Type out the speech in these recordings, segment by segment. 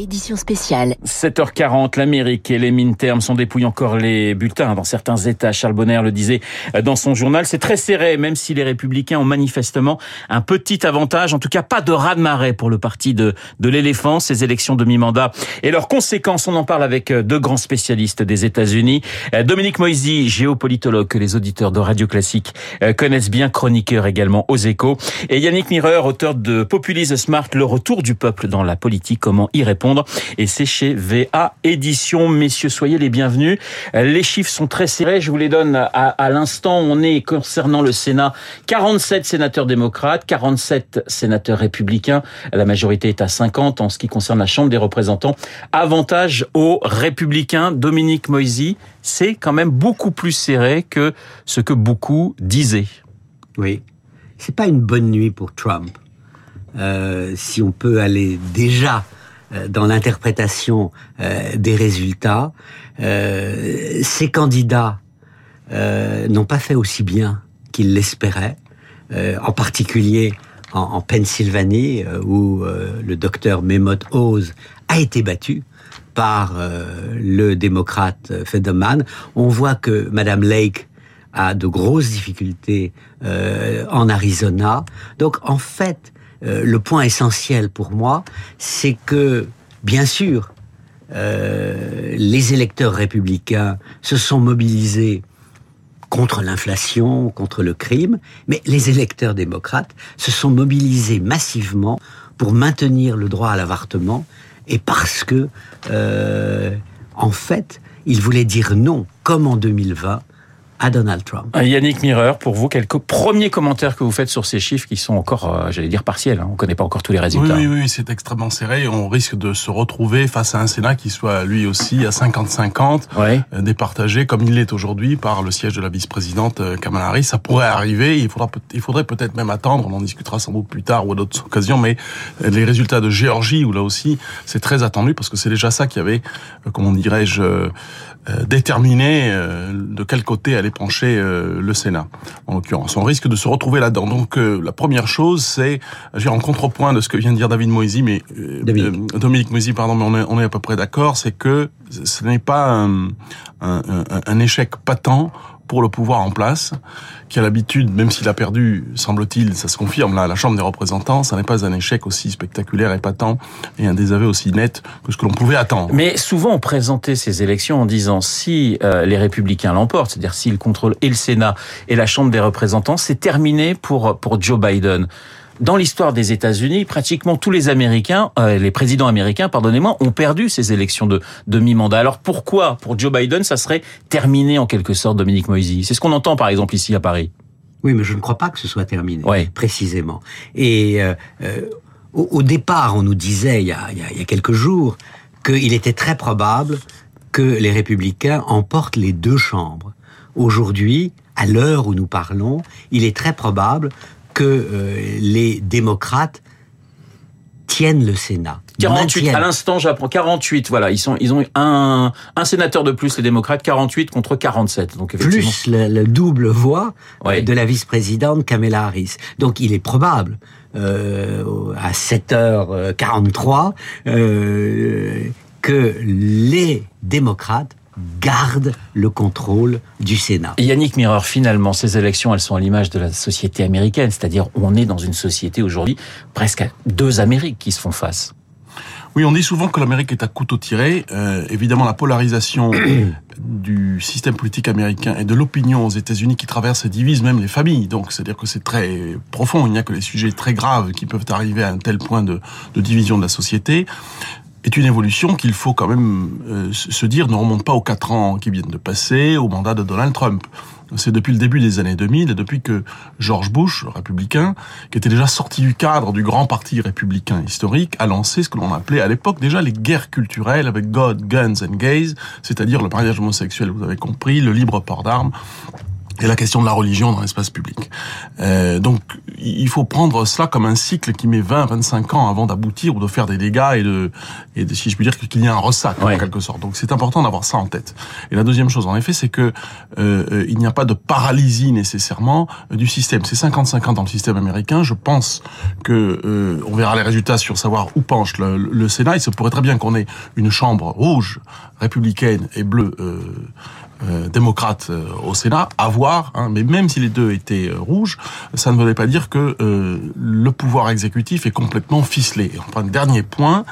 édition spéciale. 7h40, l'Amérique et les midterms sont dépouillés encore les bulletins dans certains États. Charles Bonner le disait dans son journal. C'est très serré, même si les républicains ont manifestement un petit avantage. En tout cas, pas de raz-de-marée pour le parti de, de l'éléphant. Ces élections de mi-mandat et leurs conséquences, on en parle avec deux grands spécialistes des États-Unis. Dominique Moisy, géopolitologue que les auditeurs de Radio Classique connaissent bien, chroniqueur également aux échos. Et Yannick Mireur, auteur de Populisme Smart, le retour du peuple dans la politique, comment y répondre? Et c'est chez VA Édition. Messieurs, soyez les bienvenus. Les chiffres sont très serrés. Je vous les donne à, l'instant. On est concernant le Sénat 47 sénateurs démocrates, 47 sénateurs républicains. La majorité est à 50 en ce qui concerne la Chambre des représentants. Avantage aux républicains. Dominique Moisy, c'est quand même beaucoup plus serré que ce que beaucoup disaient. Oui. C'est pas une bonne nuit pour Trump. Euh, si on peut aller déjà dans l'interprétation euh, des résultats, euh, ces candidats n'ont pas fait aussi bien qu'ils l'espéraient, en particulier en, en Pennsylvanie, où le docteur Mehmet Oz a été battu par le démocrate Federman. On voit que Madame Lake a de grosses difficultés en Arizona. Donc en fait, euh, le point essentiel pour moi, c'est que, bien sûr, euh, les électeurs républicains se sont mobilisés contre l'inflation, contre le crime, mais les électeurs démocrates se sont mobilisés massivement pour maintenir le droit à l'avortement et parce que, euh, en fait, ils voulaient dire non, comme en 2020, à Donald Trump. Euh, Yannick Mireur, pour vous, quelques premiers commentaires que vous faites sur ces chiffres qui sont encore, euh, j'allais dire, partiels. Hein. On ne connaît pas encore tous les résultats. Oui, oui, oui c'est extrêmement serré. On risque de se retrouver face à un Sénat qui soit lui aussi à 50-50, ouais. Euh, départagé comme il l'est aujourd'hui par le siège de la vice-présidente Kamala Harris. Ça pourrait arriver. Il faudra, il faudrait peut-être même attendre. On en discutera sans doute plus tard ou à d'autres occasions. Mais les résultats de Géorgie, où là aussi, c'est très attendu parce que c'est déjà ça qui avait, comment dirais-je, déterminé de quel côté allait pencher euh, le Sénat, en l'occurrence. On risque de se retrouver là-dedans. Donc euh, la première chose, c'est, en contrepoint de ce que vient de dire David Moisy, mais euh, Dominique, Dominique Moisy, pardon, mais on est, on est à peu près d'accord, c'est que ce n'est pas un, un, un échec patent pour le pouvoir en place, qui a l'habitude, même s'il a perdu, semble-t-il, ça se confirme là, à la Chambre des représentants, ça n'est pas un échec aussi spectaculaire et patent et un désaveu aussi net que ce que l'on pouvait attendre. Mais souvent on présentait ces élections en disant si euh, les républicains l'emportent, c'est-à-dire s'ils contrôlent et le Sénat et la Chambre des représentants, c'est terminé pour pour Joe Biden dans l'histoire des États-Unis, pratiquement tous les Américains, euh, les présidents américains, pardonnez-moi, ont perdu ces élections de, de mi-mandat. Alors pourquoi, pour Joe Biden, ça serait terminé en quelque sorte, Dominique Moisy? C'est ce qu'on entend par exemple ici à Paris. Oui, mais je ne crois pas que ce soit terminé, ouais. précisément. Et euh, euh, au, au, départ, on nous disait, il y a, il y a quelques jours, qu'il était très probable que les républicains emportent les deux chambres. Aujourd'hui, à l'heure où nous parlons, il est très probable que euh, les démocrates tiennent le Sénat. 48 à l'instant, j'apprends 48. Voilà, ils sont ils ont un un sénateur de plus les démocrates 48 contre 47. Donc plus le, le double voix ouais. de la vice-présidente Kamala Harris. Donc il est probable euh, à 7h43 euh, que les démocrates garde le contrôle du Sénat. Et Yannick Mireur, finalement, ces élections, elles sont à l'image de la société américaine, c'est-à-dire on est dans une société aujourd'hui presque à deux Amériques qui se font face. Oui, on dit souvent que l'Amérique est à couteau tiré. Euh, évidemment, la polarisation du système politique américain et de l'opinion aux États-Unis qui traverse et divise même les familles. Donc, c'est-à-dire que c'est très profond. Il n'y a que les sujets très graves qui peuvent arriver à un tel point de, de division de la société est une évolution qu'il faut quand même euh, se dire ne remonte pas aux quatre ans qui viennent de passer, au mandat de Donald Trump. C'est depuis le début des années 2000 et depuis que George Bush, républicain, qui était déjà sorti du cadre du grand parti républicain historique, a lancé ce que l'on appelait à l'époque déjà les guerres culturelles avec God, Guns and Gays, c'est-à-dire le mariage homosexuel, vous avez compris, le libre port d'armes, et la question de la religion dans l'espace public. Euh, donc, il faut prendre cela comme un cycle qui met 20, 25 ans avant d'aboutir ou de faire des dégâts et de, et de, si je puis dire, qu'il y a un ressac en quelque sorte. Donc, c'est important d'avoir ça en tête. Et la deuxième chose, en effet, c'est que euh, euh il n'y a pas de paralysie nécessairement euh, du système. C'est 50-50 dans le système américain. Je pense que euh, on verra les résultats sur savoir où penche le, le Sénat. Il se pourrait très bien qu'on ait une chambre rouge républicaine et bleue. Euh, euh, démocrate euh, au Sénat, à voir, hein, mais même si les deux étaient euh, rouges, ça ne veut pas dire que le pouvoir exécutif est complètement ficelé. enfin, dernier point,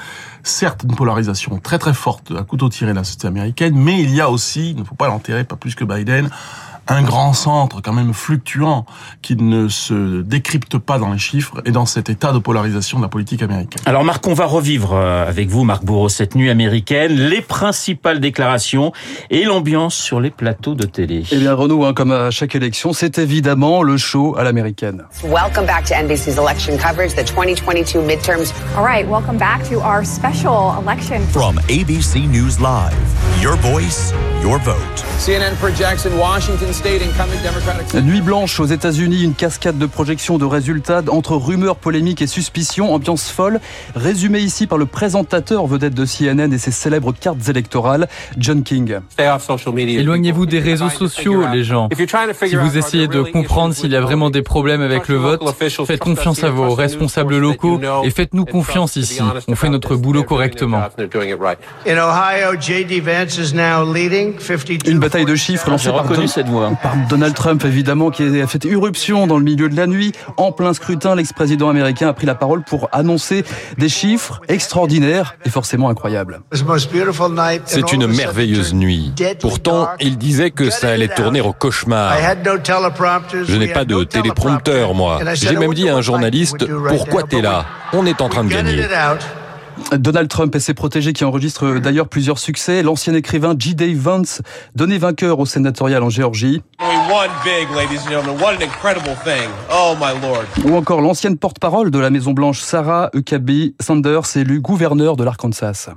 certes une polarisation très très forte à couteau tiré de la société américaine, mais il y a aussi, il ne faut pas l'enterrer, pas plus que Biden, un grand centre quand même fluctuant qui ne se décrypte pas dans les chiffres et dans cet état de polarisation de la politique américaine. Alors Marc, on va revivre euh, avec vous, Marc Bourreau, cette nuit américaine, les principales déclarations et l'ambiance sur les plateaux de télé. Eh bien Renaud, hein, comme à chaque élection, c'est évidemment le show à l'américaine. Welcome back to NBC's election coverage, the 2022 midterms. All right, welcome back to our special election. From ABC News Live, your voice, your vote. CNN projects in Washington Nuit blanche aux États-Unis, une cascade de projections de résultats entre rumeurs polémiques et suspicions, ambiance folle, résumée ici par le présentateur vedette de CNN et ses célèbres cartes électorales, John King. Éloignez-vous des réseaux sociaux, les gens. Si vous essayez de comprendre s'il y a vraiment des problèmes avec le vote, faites confiance à vos responsables locaux et faites-nous confiance ici. On fait notre boulot correctement. Une bataille de chiffres lancée par cette voix. Par Donald Trump, évidemment, qui a fait irruption dans le milieu de la nuit. En plein scrutin, l'ex-président américain a pris la parole pour annoncer des chiffres extraordinaires et forcément incroyables. C'est une merveilleuse nuit. Pourtant, il disait que ça allait tourner au cauchemar. Je n'ai pas de téléprompteur, moi. J'ai même dit à un journaliste, pourquoi t'es là? On est en train de gagner. Donald Trump et ses protégés qui enregistrent d'ailleurs plusieurs succès. L'ancien écrivain G. Dave Vance, donné vainqueur au sénatorial en Géorgie. Ou encore l'ancienne porte-parole de la Maison-Blanche, Sarah Huckabee Sanders, élue gouverneur de l'Arkansas.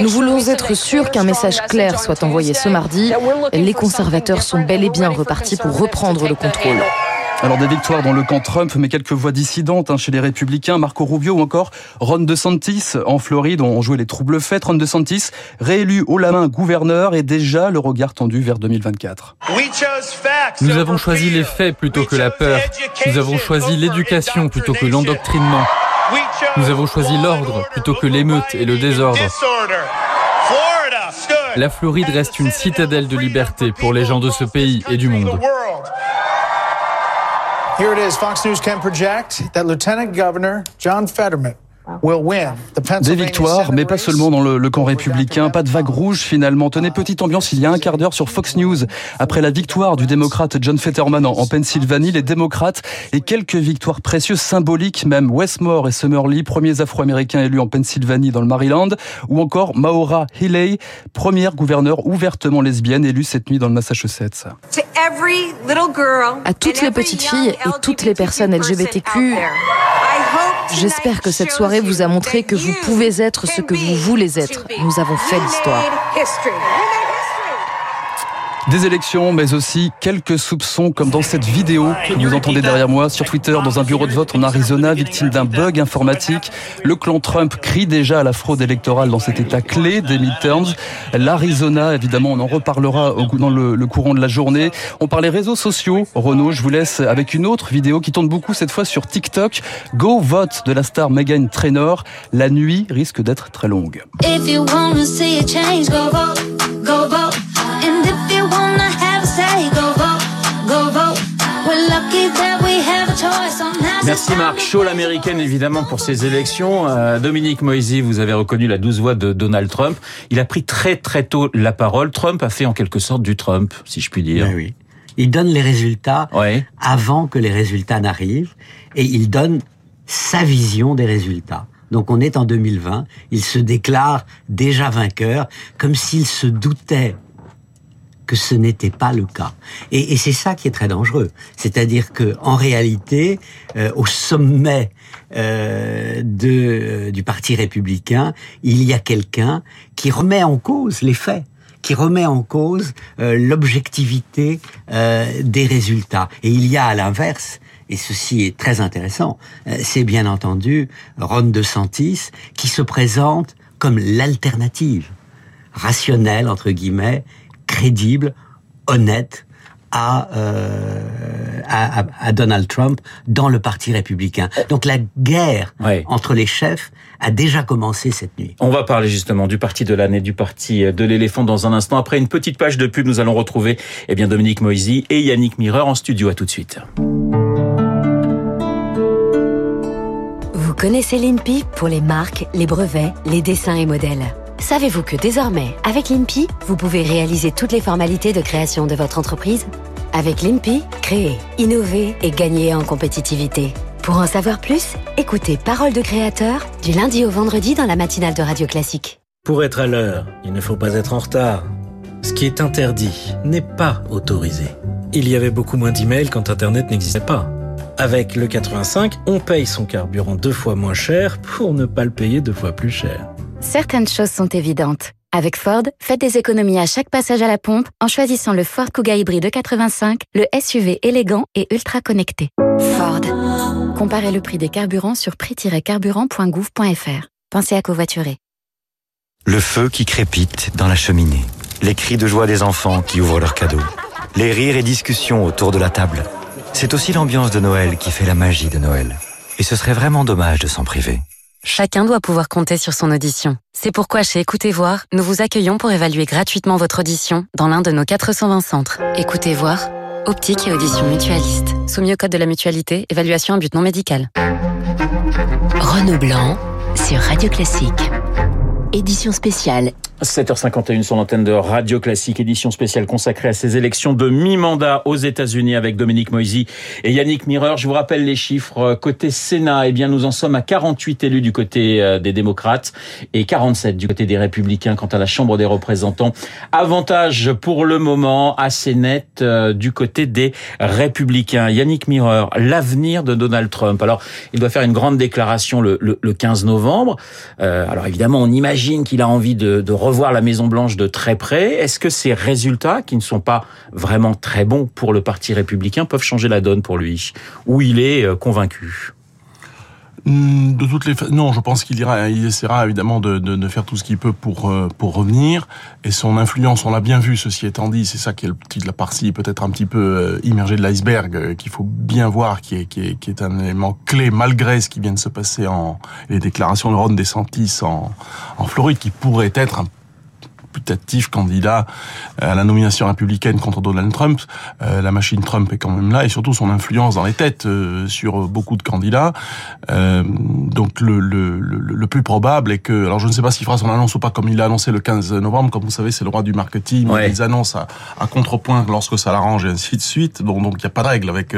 Nous voulons être sûrs qu'un message clair soit envoyé ce mardi. Les conservateurs sont bel et bien repartis pour reprendre le contrôle. Alors des victoires dans le camp Trump, mais quelques voix dissidentes hein, chez les républicains, Marco Rubio ou encore Ron DeSantis en Floride, ont joué les troubles faits. Ron DeSantis, réélu haut la main gouverneur, et déjà le regard tendu vers 2024. Nous avons choisi les faits plutôt que la peur. Nous avons choisi l'éducation plutôt que l'endoctrinement. Nous avons choisi l'ordre plutôt que l'émeute et le désordre. La Floride reste une citadelle de liberté pour les gens de ce pays et du monde. Here it is. Fox News can project that Lieutenant Governor John Fetterman Des victoires, mais pas seulement dans le, camp républicain. Pas de vague rouge finalement. Tenez, petite ambiance il y a un quart d'heure sur Fox News. Après la victoire du démocrate John Fetterman en, Pennsylvanie, les démocrates et quelques victoires précieuses, symboliques même. Westmore et Summerlee, premiers afro-américains élus en Pennsylvanie dans le Maryland. Ou encore Maura Healey, première gouverneure ouvertement lesbienne élue cette nuit dans le Massachusetts. À toutes les petites filles et toutes les personnes LGBTQ, j'espère que cette soirée vous a montré que vous pouvez être ce que vous voulez être. Nous avons fait l'histoire. Des élections, mais aussi quelques soupçons, comme dans cette vidéo que vous entendez derrière moi sur Twitter, dans un bureau de vote en Arizona, victime d'un bug informatique. Le clan Trump crie déjà à la fraude électorale dans cet état clé des midterms. L'Arizona, évidemment, on en reparlera dans le, le, courant de la journée. On parle des réseaux sociaux. Renaud, je vous laisse avec une autre vidéo qui tourne beaucoup cette fois sur TikTok. Go vote de la star Megan Trainor. La nuit risque d'être très longue. If you see a change, go vote, go vote. Merci Marc. Chaud l'américaine évidemment pour ces élections. Euh, Dominique Moisy, vous avez reconnu la douce voix de Donald Trump. Il a pris très très tôt la parole. Trump a fait en quelque sorte du Trump, si je puis dire. Oui, oui. Il donne les résultats avant que les résultats n'arrivent et il donne sa vision des résultats. Donc on est en 2020, il se déclare déjà vainqueur, comme s'il se doutait que ce n'était pas le cas. Et, c'est ça qui est très dangereux. C'est-à-dire que en réalité, euh, au sommet euh, de, euh, du Parti républicain, il y a quelqu'un qui remet en cause les faits qui remet en cause l'objectivité des résultats. Et il y a à l'inverse et ceci est très intéressant, c'est bien entendu Ron DeSantis qui se présente comme l'alternative rationnelle, entre guillemets, crédible, honnête euh, à, à, Donald Trump dans le Parti républicain. Donc la guerre entre les chefs a déjà commencé cette nuit. On va parler justement du parti de l'année, du parti de l'éléphant dans un instant. Après une petite page de pub, nous allons retrouver eh bien Dominique Moisy et Yannick Mireur en studio. À tout de suite. Vous connaissez l'INPI pour les marques, les brevets, les dessins et modèles. Savez-vous que désormais, avec l'INPI, vous pouvez réaliser toutes les formalités de création de votre entreprise? Avec l'INPI, créer, innover et gagner en compétitivité. Pour en savoir plus, écoutez Parole de créateur du lundi au vendredi dans la matinale de Radio Classique. Pour être à l'heure, il ne faut pas être en retard. Ce qui est interdit n'est pas autorisé. Il y avait beaucoup moins d'emails quand Internet n'existait pas. Avec le 85, on paye son carburant deux fois moins cher pour ne pas le payer deux fois plus cher. Certaines choses sont évidentes. Avec Ford, faites des économies à chaque passage à la pompe en choisissant le Ford Kuga hybride 85, le SUV élégant et ultra connecté. Ford. Comparez le prix des carburants sur prix-carburant.gouv.fr. Pensez à covoiturer. Le feu qui crépite dans la cheminée. Les cris de joie des enfants qui ouvrent leurs cadeaux. Les rires et discussions autour de la table. C'est aussi l'ambiance de Noël qui fait la magie de Noël. Et ce serait vraiment dommage de s'en priver. Chacun doit pouvoir compter sur son audition. C'est pourquoi chez Écoutez Voir, nous vous accueillons pour évaluer gratuitement votre audition dans l'un de nos 420 centres. Écoutez Voir, optique et audition mutualiste. Soumis au code de la mutualité, évaluation à but non médical. Renaud Blanc sur Radio Classique. Édition spéciale 7h51 sur l'antenne de Radio Classique, édition spéciale consacrée à ces élections de mi-mandat aux États-Unis avec Dominique Moisy et Yannick Mireur. Je vous rappelle les chiffres. Côté Sénat, eh bien, nous en sommes à 48 élus du côté euh, des démocrates et 47 du côté des républicains quant à la Chambre des représentants. Avantage pour le moment assez net euh, du côté des républicains. Yannick Mireur, l'avenir de Donald Trump. Alors, il doit faire une grande déclaration le, le, 15 novembre. Euh, alors, évidemment, on imagine qu'il a envie de, de voir la Maison Blanche de très près. Est-ce que ces résultats, qui ne sont pas vraiment très bons pour le Parti républicain, peuvent changer la donne pour lui? Ou il est euh, convaincu? Hmm, de toutes les non, je pense qu'il ira, il essaiera évidemment de, faire tout ce qu'il peut pour euh, pour revenir. Et son influence, on l'a bien vu. Ceci étant dit, c'est ça qui est la partie peut-être un petit peu euh, immergé de l'iceberg qu'il faut bien voir, qui est, qui est qui est un élément clé malgré ce qui vient de se passer en les déclarations de Ron DeSantis en en Floride, qui pourrait être un putatif candidat à la nomination républicaine contre Donald Trump. Euh, la machine Trump est quand même là et surtout son influence dans les têtes euh, sur beaucoup de candidats. Euh, donc le, le, le, plus probable est que, alors je ne sais pas s'il fera son annonce ou pas comme il l'a annoncé le 15 novembre, comme vous savez c'est le roi du marketing, il annonce à, à contrepoint lorsque ça l'arrange et ainsi de suite. Donc donc il n'y a pas de règle avec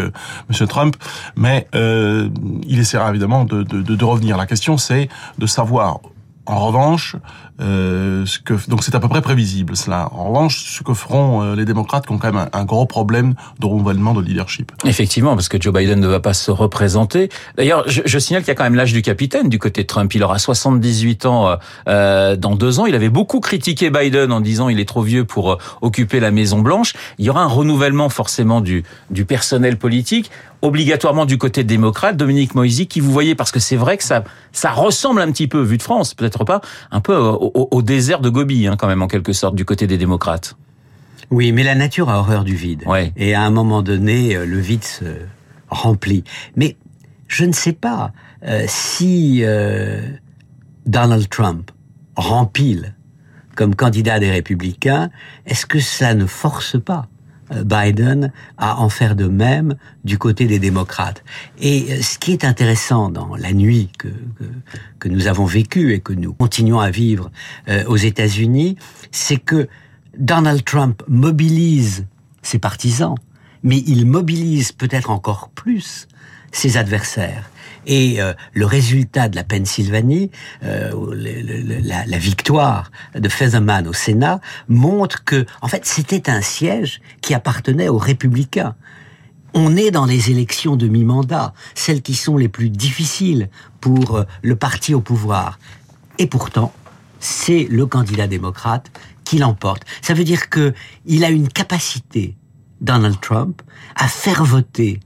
Monsieur Trump, mais il essaiera évidemment de, de, de revenir. La question c'est de savoir en revanche, euh, ce que, donc c'est à peu près prévisible cela. En revanche, ce que feront euh, les démocrates qui ont quand même un, gros problème de renouvellement de leadership. Effectivement, parce que Joe Biden ne va pas se représenter. D'ailleurs, je, je, signale qu'il y a quand même l'âge du capitaine du côté de Trump. Il aura 78 ans euh, euh, dans deux ans. Il avait beaucoup critiqué Biden en disant il est trop vieux pour occuper la Maison Blanche. Il y aura un renouvellement forcément du, du personnel politique obligatoirement du côté démocrate, Dominique Moisy, qui vous voyez, parce que c'est vrai que ça, ça ressemble un petit peu, vu de France, peut-être pas, un peu au, désert de Gobi, hein, quand même, en quelque sorte, du côté des démocrates. Oui, mais la nature a horreur du vide. Et à un moment donné, euh, le vide se remplit. Mais je ne sais pas euh, si euh, Donald Trump rempile comme candidat des républicains, est-ce que ça ne force pas Biden à en faire de même du côté des démocrates. Et euh, ce qui est intéressant dans la nuit que, que, nous avons vécue et que nous continuons à vivre euh, aux États-Unis, c'est que Donald Trump mobilise ses partisans, mais il mobilise peut-être encore plus ses adversaires. Et euh, le résultat de la Pennsylvanie, euh, la, victoire de Featherman au Sénat, montre que, en fait, c'était un siège qui appartenait aux républicains. On est dans les élections de mi-mandat, celles qui sont les plus difficiles pour euh, le parti au pouvoir. Et pourtant, c'est le candidat démocrate qui l'emporte. Ça veut dire que il a une capacité, Donald Trump, à faire voter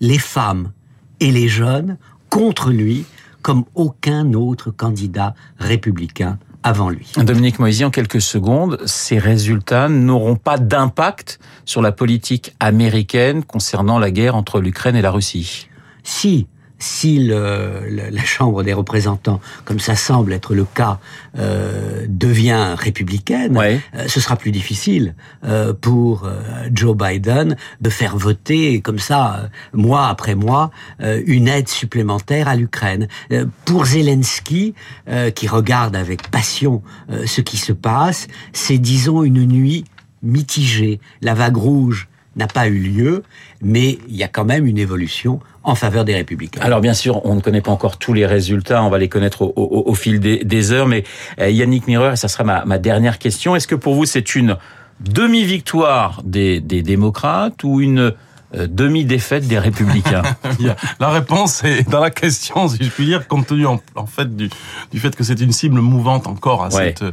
les femmes et les jeunes contre lui comme aucun autre candidat républicain avant lui. Dominique Moisy, en quelques secondes, ces résultats n'auront pas d'impact sur la politique américaine concernant la guerre entre l'Ukraine et la Russie? Si, si le, la Chambre des représentants, comme ça semble être le cas, euh, devient républicaine, euh, ce sera plus difficile euh, pour euh, Joe Biden de faire voter comme ça, euh, mois après mois, une aide supplémentaire à l'Ukraine. pour Zelensky, qui regarde avec passion ce qui se passe, c'est disons une nuit mitigée. La vague rouge n'a pas eu lieu, mais il y a quand même une évolution en faveur des républicains. Alors bien sûr, on ne connaît pas encore tous les résultats, on va les connaître au, fil des, heures, mais euh, Yannick Mireur, et ça sera ma, dernière question, est-ce que pour vous c'est une demi-victoire des, démocrates ou une demi-défaite des républicains La réponse est dans la question, si je puis dire, compte tenu en, fait du, du, fait que c'est une cible mouvante encore à, ouais. cette,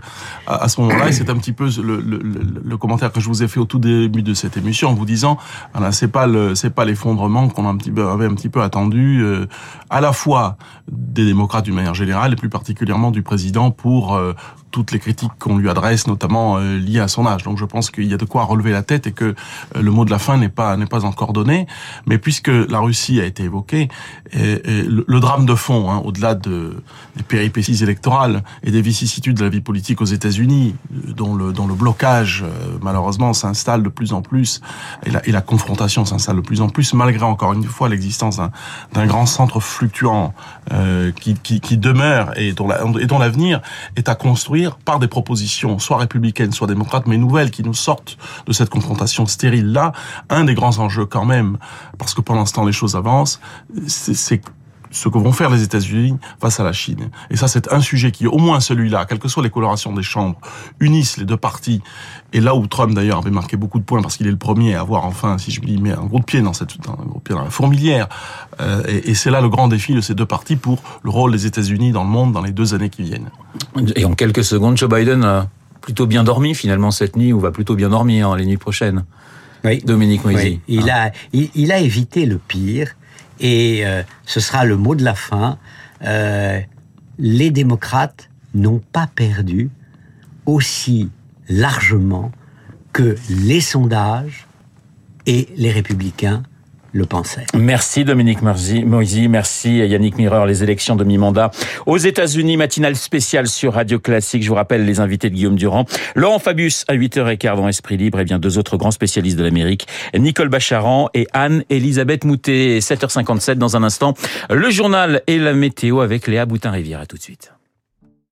à, à ce moment-là. Et c'est un petit peu le, le, le, le, commentaire que je vous ai fait au tout début de cette émission en vous disant, voilà, c'est pas le, c'est pas l'effondrement qu'on un petit peu, avait un petit peu attendu, euh, à la fois des démocrates d'une manière générale et plus particulièrement du président pour euh, toutes les critiques qu'on lui adresse, notamment euh, liées à son âge. Donc je pense qu'il y a de quoi relever la tête et que euh, le mot de la fin n'est pas n'est pas encore Mais puisque la Russie a été évoquée, le, drame de fond, hein, au-delà de, des péripéties électorales et des vicissitudes de la vie politique aux États-Unis, dont le dont le blocage euh, malheureusement s'installe de plus en plus et la, confrontation s'installe de plus en plus, malgré encore une fois l'existence d'un grand centre fluctuant euh, qui, demeure et dont l'avenir la, est à construire par des propositions, soit républicaines, soit démocrates, mais nouvelles, qui nous sortent de cette confrontation stérile-là. Un des grands enjeux quand même, parce que pendant ce temps les choses avancent, c'est ce que vont faire les États-Unis face à la Chine. Et ça, c'est un sujet qui, au moins celui-là, quelles que soient les colorations des chambres, unissent les deux parties. Et là où Trump, d'ailleurs, avait marqué beaucoup de points parce qu'il est le premier à avoir, enfin, si je dis, mis un gros pied dans cette, un pied dans la fourmilière. Euh, et, et c'est là le grand défi de ces deux parties pour le rôle des États-Unis dans le monde dans les deux années qui viennent. Et en quelques secondes, Joe Biden a plutôt bien dormi finalement cette nuit ou va plutôt bien dormir hein, les nuits prochaines. Oui. Dominique Moisy. Oui. Il, ah. a, il, il a évité le pire et euh, ce sera le mot de la fin. Euh, les démocrates n'ont pas perdu aussi largement que les sondages et les républicains le pensaient. Merci Dominique Moisy, merci Yannick Mireur. Les élections de mi-mandat aux États-Unis, matinale spéciale sur Radio Classique. Je vous rappelle les invités de Guillaume Durand, Laurent Fabius à 8h15 dans Esprit Libre et bien deux autres grands spécialistes de l'Amérique, Nicole Bacharan et Anne-Elisabeth Moutet. 7h57 dans un instant, le journal et la météo avec Léa Boutin-Rivière. À tout de suite.